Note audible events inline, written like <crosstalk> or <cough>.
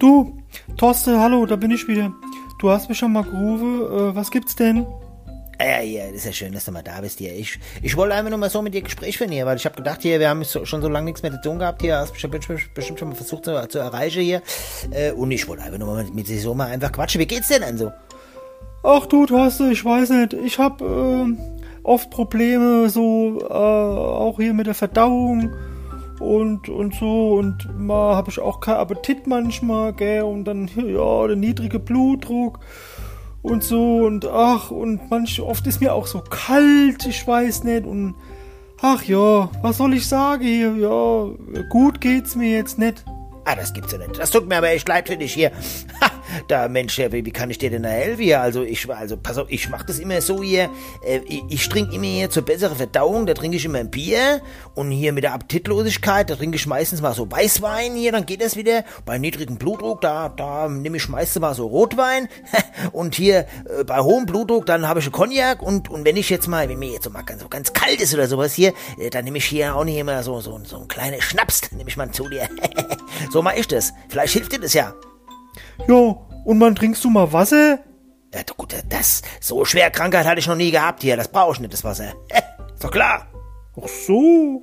Du, Torste, hallo, da bin ich wieder. Du hast mich schon mal gerufen. Äh, was gibt's denn? Ja, ja, das ist ja schön, dass du mal da bist hier. Ich, ich wollte einfach nur mal so mit dir Gespräch führen hier, weil ich habe gedacht hier, wir haben so, schon so lange nichts mehr zu tun gehabt hier, hast bestimmt, bestimmt schon mal versucht zu, zu erreichen hier. Äh, und ich wollte einfach nur mal mit, mit dir so mal einfach quatschen. Wie geht's denn denn so? Ach du, Torste, ich weiß nicht. Ich hab äh, oft Probleme, so äh, auch hier mit der Verdauung und und so und mal habe ich auch keinen Appetit manchmal, gell, und dann ja, der niedrige Blutdruck und so und ach und manch oft ist mir auch so kalt, ich weiß nicht und ach ja, was soll ich sagen hier? Ja, gut geht's mir jetzt nicht. Ah, das gibt's ja nicht. Das tut mir aber echt leid für dich hier. <laughs> Da, Mensch, ja, wie, kann ich dir denn da helfen hier? Also, ich, also, pass auf, ich mach das immer so hier. Äh, ich, ich trinke immer hier zur besseren Verdauung, da trinke ich immer ein Bier. Und hier mit der Appetitlosigkeit, da trinke ich meistens mal so Weißwein hier, dann geht das wieder. Bei niedrigem Blutdruck, da, da nehme ich meistens mal so Rotwein. <laughs> und hier äh, bei hohem Blutdruck, dann habe ich einen Cognac. Und, und wenn ich jetzt mal, wenn mir jetzt so mal ganz, ganz kalt ist oder sowas hier, äh, dann nehme ich hier auch nicht immer so, so, so ein kleines Schnaps, nehme ich mal zu dir. <laughs> so mach ich das. Vielleicht hilft dir das ja. Ja, und wann trinkst du mal Wasser? Ja, gut, das, so schwer Krankheit hatte ich noch nie gehabt hier. Das brauche ich nicht, das Wasser. <laughs> Ist doch klar. Ach so.